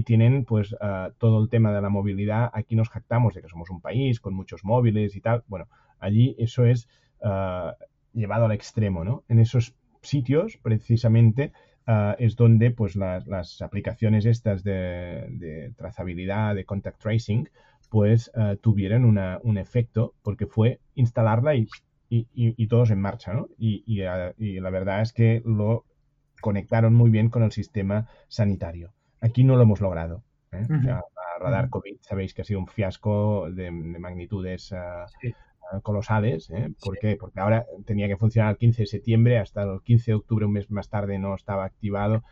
tienen pues ah, todo el tema de la movilidad. Aquí nos jactamos de que somos un país con muchos móviles y tal. Bueno, allí eso es ah, llevado al extremo, ¿no? En esos sitios, precisamente, Ah, es donde pues las, aplicaciones estas de, trazabilidad, de contact tracing, pues uh, tuvieron un efecto porque fue instalarla y, y, todos en marcha, ¿no? Y, la verdad es que lo conectaron muy bien con el sistema sanitario. Aquí no lo hemos logrado. ¿eh? radar COVID, sabéis que ha sido un fiasco de, magnitudes ah, colosales. ¿eh? ¿Por qué? Porque ahora tenía que funcionar el 15 de septiembre, hasta el 15 de octubre, un mes más tarde, no estaba activado.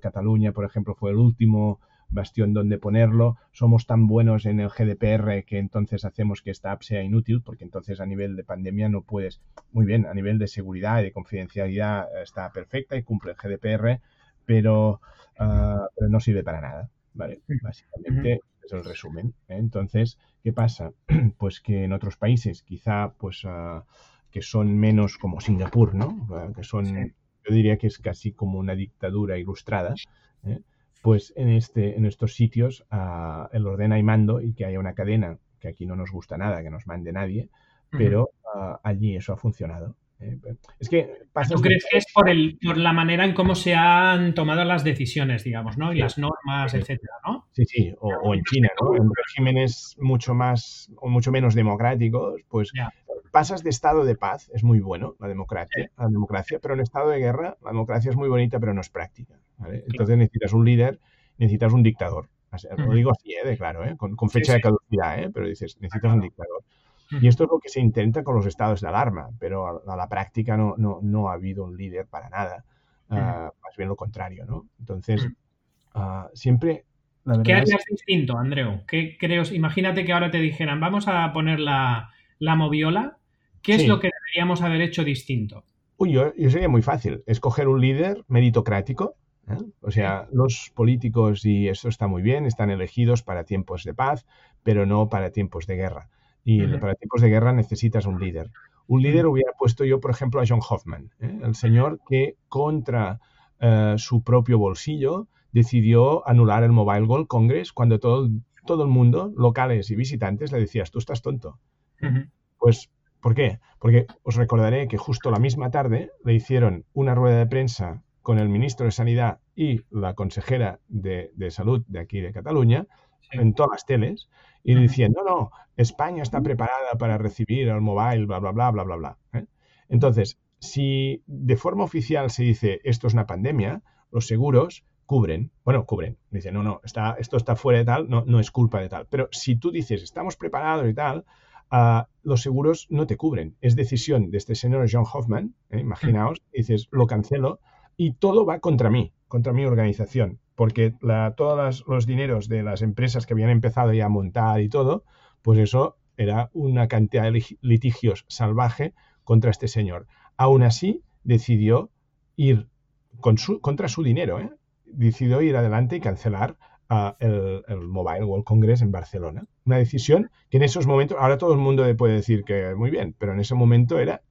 Cataluña, por ejemplo, fue el último bastión donde ponerlo. Somos tan buenos en el GDPR que entonces hacemos que esta app sea inútil, porque entonces a nivel de pandemia no puedes, muy bien, a nivel de seguridad y de confidencialidad eh, está perfecta y cumple el GDPR, pero, pero no sirve para nada. ¿vale? Básicamente es el resumen. ¿eh? Entonces, ¿qué pasa? Pues que en otros países, quizá, pues, ah, que son menos como Singapur, ¿no? Ah, que son, yo diría que es casi como una dictadura ilustrada, ¿eh? Pues en, este, en estos sitios uh, el ordena y mando y que haya una cadena, que aquí no nos gusta nada, que nos mande nadie, pero allí eso ha funcionado. Eh, es que ¿Tú crees que es por, el, por la manera en cómo se han tomado las decisiones, digamos, ¿no? Y las normas, etcétera, ¿no? Sí, sí, o, en China, ¿no? En regímenes mucho más o mucho menos democráticos, pues pasas de estado de paz, es muy bueno la democracia, la democracia, pero en estado de guerra la democracia es muy bonita, pero no es práctica. Entonces necesitas un líder, necesitas un dictador. Lo digo así, ¿eh? de claro, ¿eh? con, fecha de caducidad, ¿eh? pero dices, necesitas un dictador. Y esto es lo que se intenta con los estados de alarma, pero a, la práctica no, no, no, ha habido un líder para nada. Ah, más bien lo contrario, ¿no? Entonces, ah, siempre... ¿Qué harías distinto, Andreu? ¿Qué creo? Imagínate que ahora te dijeran, vamos a poner la, la moviola. ¿Qué es lo que deberíamos haber hecho distinto? Uy, yo, sería muy fácil. Escoger un líder meritocrático. ¿eh? O sea, los políticos, y eso está muy bien, están elegidos para tiempos de paz, pero no para tiempos de guerra. Y para tiempos de guerra necesitas un líder. Un líder hubiera puesto yo, por ejemplo, a John Hoffman, ¿eh? el señor que contra eh, su propio bolsillo decidió anular el Mobile World Congress cuando todo, todo el mundo, locales y visitantes, le decías, tú estás tonto. Pues, ¿por qué? Porque os recordaré que justo la misma tarde le hicieron una rueda de prensa con el ministro de Sanidad y la consejera de, Salud de aquí de Cataluña, en todas las teles, y diciendo, no, no, España está preparada para recibir al mobile, bla, bla, bla, bla, bla, bla. ¿eh? Entonces, si de forma oficial se dice esto es una pandemia, los seguros cubren, bueno, cubren, dicen, no, no, está, esto está fuera de tal, no, no es culpa de tal. Pero si tú dices, estamos preparados y tal, uh, los seguros no te cubren. Es decisión de este señor John Hoffman, ¿eh? imaginaos, dices, lo cancelo y todo va contra mí, contra mi organización porque todos los dineros de las empresas que habían empezado ya a montar y todo, pues eso era una cantidad de litigios salvaje contra este señor. Aún así, decidió ir contra su dinero, ¿eh? decidió ir adelante y cancelar uh, el, Mobile World Congress en Barcelona. Una decisión que en esos momentos, ahora todo el mundo puede decir que muy bien, pero en ese momento era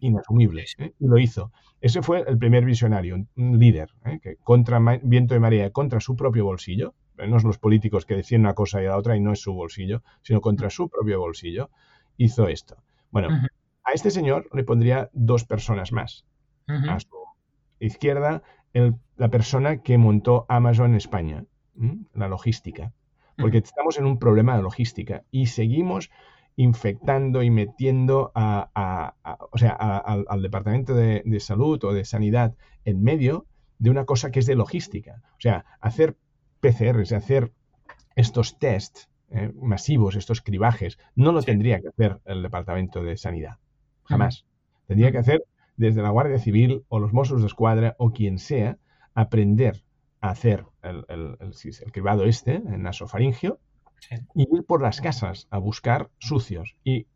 inasumible. ¿eh? Y lo hizo. Ese fue el primer visionario, un líder, ¿eh? que contra viento y marea, contra su propio bolsillo, eh, no son los políticos que decían una cosa y la otra y no es su bolsillo, sino contra su propio bolsillo, hizo esto. Bueno, a este señor le pondría dos personas más. A su izquierda, la persona que montó Amazon en España, la logística. Porque estamos en un problema de logística y seguimos infectando y metiendo a, o sea, al Departamento de, Salud o de Sanidad en medio de una cosa que es de logística. O sea, hacer PCRs, hacer estos tests eh, masivos, estos cribajes, no lo tendría que hacer el Departamento de Sanidad. Jamás. Tendría que hacer desde la Guardia Civil o los Mossos de Escuadra o quien sea, aprender a hacer el, el, el cribado este, en nasofaringio, y ir por las casas a buscar sucios y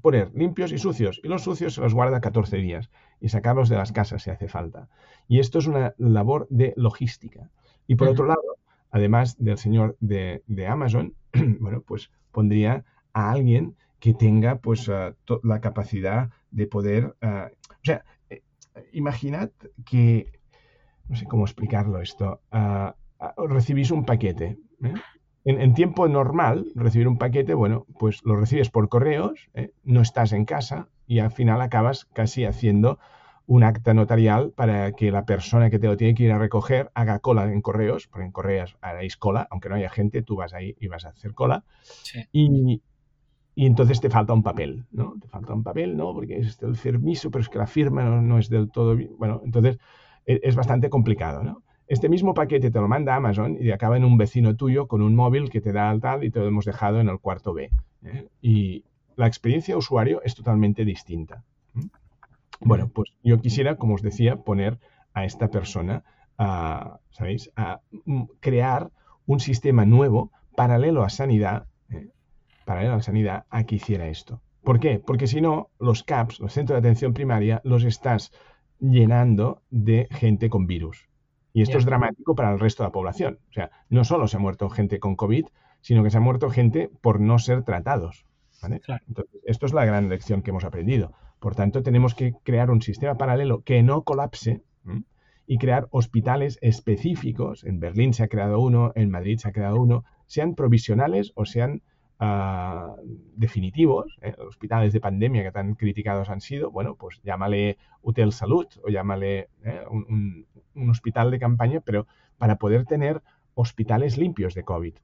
poner limpios y sucios. Y los sucios se los guarda 14 días y sacarlos de las casas si hace falta. Y esto es una labor de logística. Y por otro lado, además del señor de, Amazon, bueno, pues pondría a alguien que tenga pues ah, la capacidad de poder... Ah, o sea, eh, imaginad que... No sé cómo explicarlo esto. Recibís un paquete. ¿eh? En, tiempo normal, recibir un paquete, bueno, pues lo recibes por correos, ¿eh? no estás en casa y al final acabas casi haciendo un acta notarial para que la persona que te lo tiene que ir a recoger haga cola en correos, porque en correos haréis cola, aunque no haya gente, tú vas ahí y vas a hacer cola. Y, entonces te falta un papel, ¿no? Te falta un papel, ¿no? Porque es el permiso, pero es que la firma no, no es del todo bien. Bueno, entonces e, es bastante complicado, ¿no? Este mismo paquete te lo manda Amazon y acaba en un vecino tuyo con un móvil que te da al tal y te lo hemos dejado en el cuarto B. ¿eh? Y la experiencia de usuario es totalmente distinta. Bueno, pues yo quisiera, como os decía, poner a esta persona a, ¿sabéis?, a mm, crear un sistema nuevo paralelo a sanidad, ¿eh? paralelo a sanidad, a que hiciera esto. ¿Por qué? Porque si no, los CAPS, los centros de atención primaria, los estás llenando de gente con virus. Y esto es dramático para el resto de la población. O sea, no solo se ha muerto gente con COVID, sino que se ha muerto gente por no ser tratados. Entonces, esto es la gran lección que hemos aprendido. Por tanto, tenemos que crear un sistema paralelo que no colapse y crear hospitales específicos. En Berlín se ha creado uno, en Madrid se ha creado uno, sean provisionales o sean Ah, definitivos, ¿eh? hospitales de pandemia que tan criticados han sido, bueno, pues llámale Hotel Salud o llámale ¿eh? un, hospital de campaña, pero para poder tener hospitales limpios de COVID.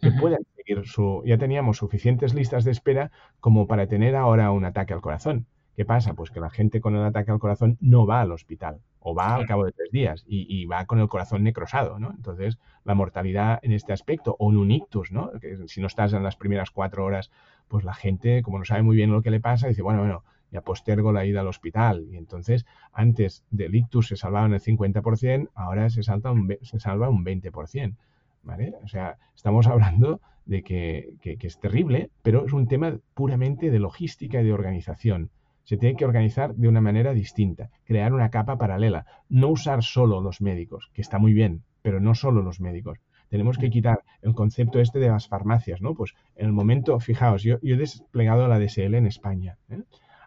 Que puedan seguir su. Ya teníamos suficientes listas de espera como para tener ahora un ataque al corazón. ¿Qué pasa? Pues que la gente con el ataque al corazón no va al hospital o va al cabo de tres días y, va con el corazón necrosado, ¿no? Entonces, la mortalidad en este aspecto, o un ictus, ¿no? Que si no estás en las primeras cuatro horas, pues la gente, como no sabe muy bien lo que le pasa, dice, bueno, bueno, ya postergo la ida al hospital. Y entonces, antes del ictus se salvaban el 50%, ahora se, salta un, se salva un 20%. ¿Vale? O sea, estamos hablando de que, que, es terrible, pero es un tema puramente de logística y de organización. Se tiene que organizar de una manera distinta, crear una capa paralela, no usar solo los médicos, que está muy bien, pero no solo los médicos. Tenemos que quitar el concepto este de las farmacias, ¿no? Pues en el momento, fijaos, yo, yo he desplegado la DSL en España. ¿eh?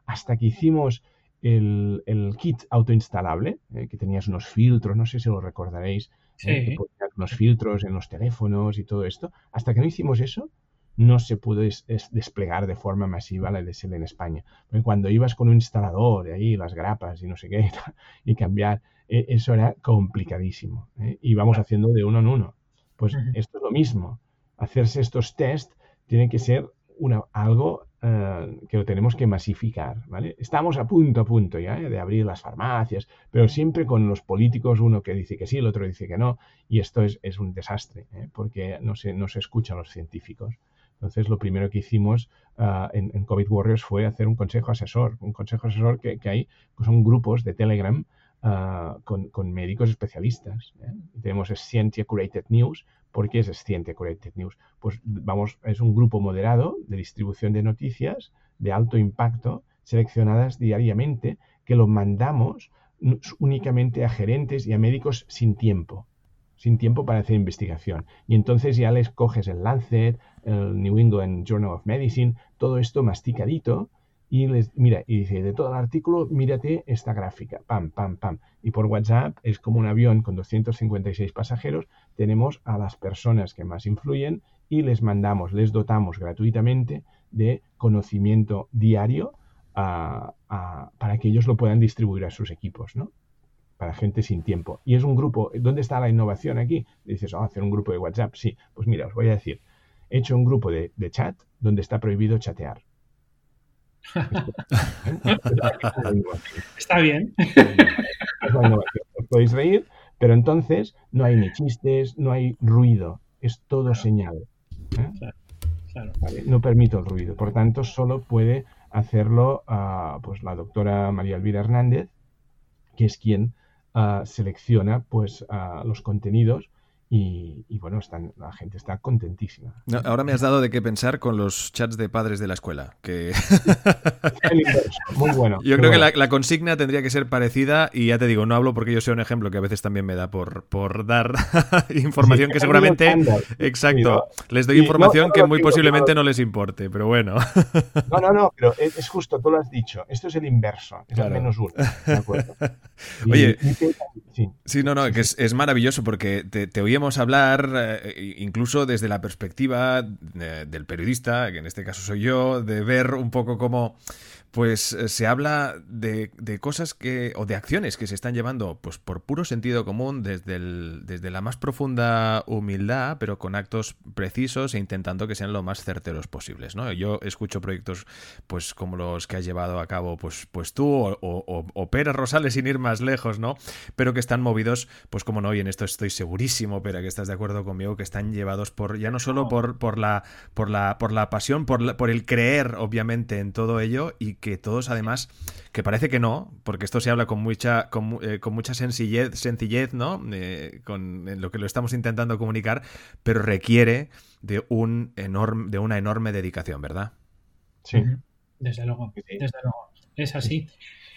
Hasta que hicimos el, kit autoinstalable, eh, que tenías unos filtros, no sé si lo recordaréis, eh, que unos filtros en los teléfonos y todo esto. Hasta que no hicimos eso, no se pudo desplegar de forma masiva la DSL en España. Porque cuando ibas con un instalador, de ahí las grapas y no sé qué, y cambiar, eh, eso era complicadísimo. Íbamos haciendo de uno en uno. Pues esto es lo mismo. Hacerse estos test tiene que ser una, algo eh, que lo tenemos que masificar, ¿vale? Estamos a punto, a punto ya ¿eh? de abrir las farmacias, pero siempre con los políticos, uno que dice que sí, el otro dice que no, y esto es, un desastre, ¿eh? porque no se, no se escuchan los científicos. Entonces, lo primero que hicimos en, COVID Warriors fue hacer un consejo asesor, un consejo asesor que, que hay, que son grupos de Telegram con, con, médicos especialistas. Tenemos Scientia Curated News, ¿Por qué es Science Curated News? Pues vamos, es un grupo moderado de distribución de noticias de alto impacto seleccionadas diariamente que lo mandamos únicamente a gerentes y a médicos sin tiempo, sin tiempo para hacer investigación. Y entonces ya les coges el Lancet, el New England Journal of Medicine, todo esto masticadito y les mira y dice de todo el artículo mírate esta gráfica pam pam pam. Y por WhatsApp es como un avión con 256 pasajeros tenemos a las personas que más influyen y les mandamos les dotamos gratuitamente de conocimiento diario para que ellos lo puedan distribuir a sus equipos no para gente sin tiempo. Y es un grupo ¿dónde está la innovación aquí? dices oh, hacer un grupo de WhatsApp sí pues mira os voy a decir he hecho un grupo de chat donde está prohibido chatear Está bien. Os podéis reír, pero entonces no hay ni chistes, no hay ruido, es todo señal. ¿eh? no permito el ruido, por tanto solo puede hacerlo ah, pues la doctora María Elvira Hernández, que es quien ah, selecciona pues ah, los contenidos y, bueno, están, la gente está contentísima. ahora me has dado de qué pensar con los chats de padres de la escuela. Que... Muy bueno. Yo creo que la, consigna tendría que ser parecida y ya te digo, no hablo porque yo sea un ejemplo que a veces también me da por, por dar información que seguramente... Exacto. Les doy información que muy posiblemente no les importe, pero bueno. No, no, no, pero es, justo, tú lo has dicho. Esto es el inverso, es el menos uno. De acuerdo. Oye, sí. no, no, que es, es maravilloso porque te, te oíamos hablar, eh, incluso desde la perspectiva eh, del periodista, que en este caso soy yo, de ver un poco cómo pues eh, se habla de, cosas que o de acciones que se están llevando pues por puro sentido común desde, el, desde la más profunda humildad pero con actos precisos e intentando que sean lo más certeros posibles ¿no? yo escucho proyectos pues como los que has llevado a cabo pues, pues tú o, o, Pera Rosales sin ir más lejos no pero que están movidos pues como no y en esto estoy segurísimo Pera que estás de acuerdo conmigo que están llevados por ya no solo por, por la por la por la pasión por, por el creer obviamente en todo ello y que todos además, que parece que no, porque esto se habla con mucha, con, eh, mucha sencillez, sencillez ¿no? Eh, con lo que lo estamos intentando comunicar, pero requiere de, un enorme, de una enorme dedicación, ¿verdad? Sí. Desde luego, desde luego. Es así.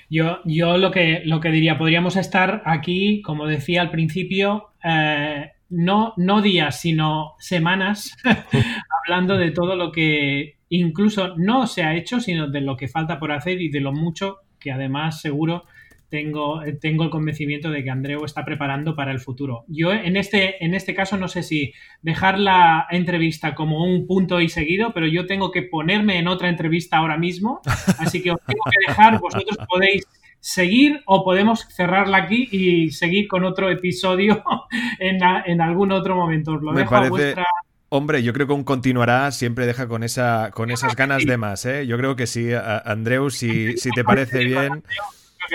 Yo, yo lo, que, lo que diría, podríamos estar aquí, como decía al principio, eh, no, no días, sino semanas, hablando de todo lo que incluso no se ha hecho, sino de lo que falta por hacer y de lo mucho que además seguro tengo, tengo el convencimiento de que Andreu está preparando para el futuro. Yo en este, en este caso no sé si dejar la entrevista como un punto y seguido, pero yo tengo que ponerme en otra entrevista ahora mismo, así que os tengo que dejar, vosotros podéis seguir o podemos cerrarla aquí y seguir con otro episodio en, en algún otro momento. Os lo dejo a vuestra Hombre, yo creo que un continuará siempre deja con esa con esas ganas de más, ¿eh? Yo creo que sí, Andreu, si, si te parece bien.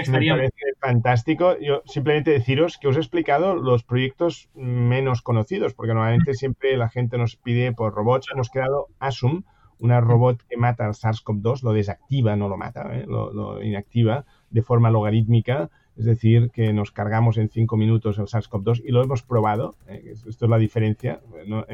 Me parece fantástico. Yo simplemente deciros que os he explicado los proyectos menos conocidos, porque normalmente siempre la gente nos pide por robots. Hemos creado Asum, una robot que mata al SARS-CoV-2 lo desactiva, no lo mata, ¿eh? lo, inactiva de forma logarítmica, es decir, que nos cargamos en cinco minutos el SARS-CoV-2 y lo hemos probado. ¿eh? Esto es la diferencia.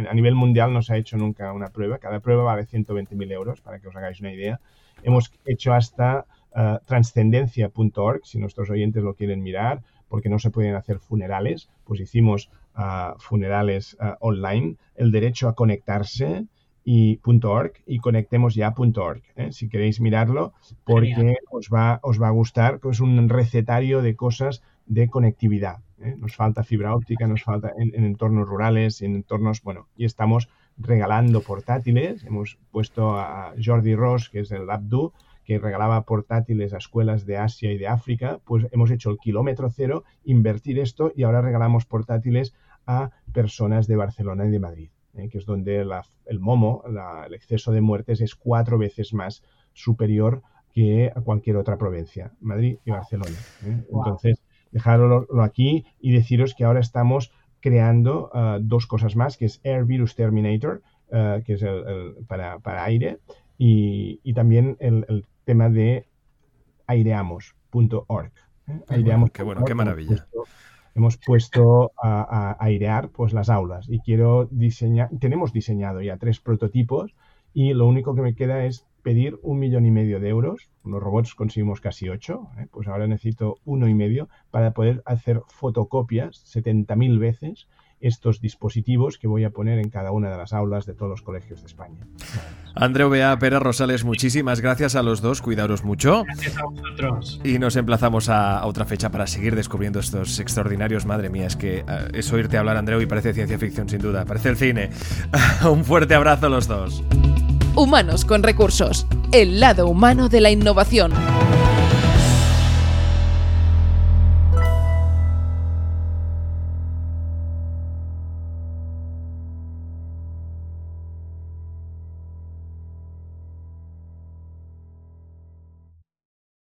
a nivel mundial no se ha hecho nunca una prueba. Cada prueba vale 120.000 euros, para que os hagáis una idea. Hemos hecho hasta uh, transcendencia.org, si nuestros oyentes lo quieren mirar, porque no se pueden hacer funerales, pues hicimos uh, funerales uh, online, el derecho a conectarse y .org y conectemos ya .org, ¿eh? si queréis mirarlo, porque os va, os va a gustar, es un recetario de cosas de conectividad. ¿eh? Nos falta fibra óptica, nos falta en, en, entornos rurales, en entornos, bueno, y estamos regalando portátiles. Hemos puesto a Jordi Ross, que es el Abdu, que regalaba portátiles a escuelas de Asia y de África, pues hemos hecho el kilómetro cero, invertir esto y ahora regalamos portátiles a personas de Barcelona y de Madrid, ¿eh? que es donde el momo, el exceso de muertes es cuatro veces más superior que a cualquier otra provincia, Madrid y Barcelona. ¿eh? Entonces, dejarlo aquí y deciros que ahora estamos creando uh, dos cosas más, que es Air Virus Terminator, uh, que es el, el, para, para, aire, y, y también el, el, tema de aireamos.org. ¿eh? Aireamos. Qué bueno, qué maravilla. Hemos puesto a, airear pues, las aulas y quiero diseñar, tenemos diseñado ya tres prototipos y lo único que me queda es pedir un millón y medio de euros. Los robots conseguimos casi ocho, ¿eh? pues ahora necesito uno y medio para poder hacer fotocopias 70.000 veces estos dispositivos que voy a poner en cada una de las aulas de todos los colegios de España. Andreu Bea, Pérez Rosales, muchísimas gracias a los dos, cuidaros mucho. Gracias a vosotros. Y nos emplazamos a, otra fecha para seguir descubriendo estos extraordinarios. Madre mía, es que uh, es oírte hablar, Andreu, y parece ciencia ficción sin duda, parece el cine. Un fuerte abrazo a los dos. Humanos con recursos, el lado humano de la innovación.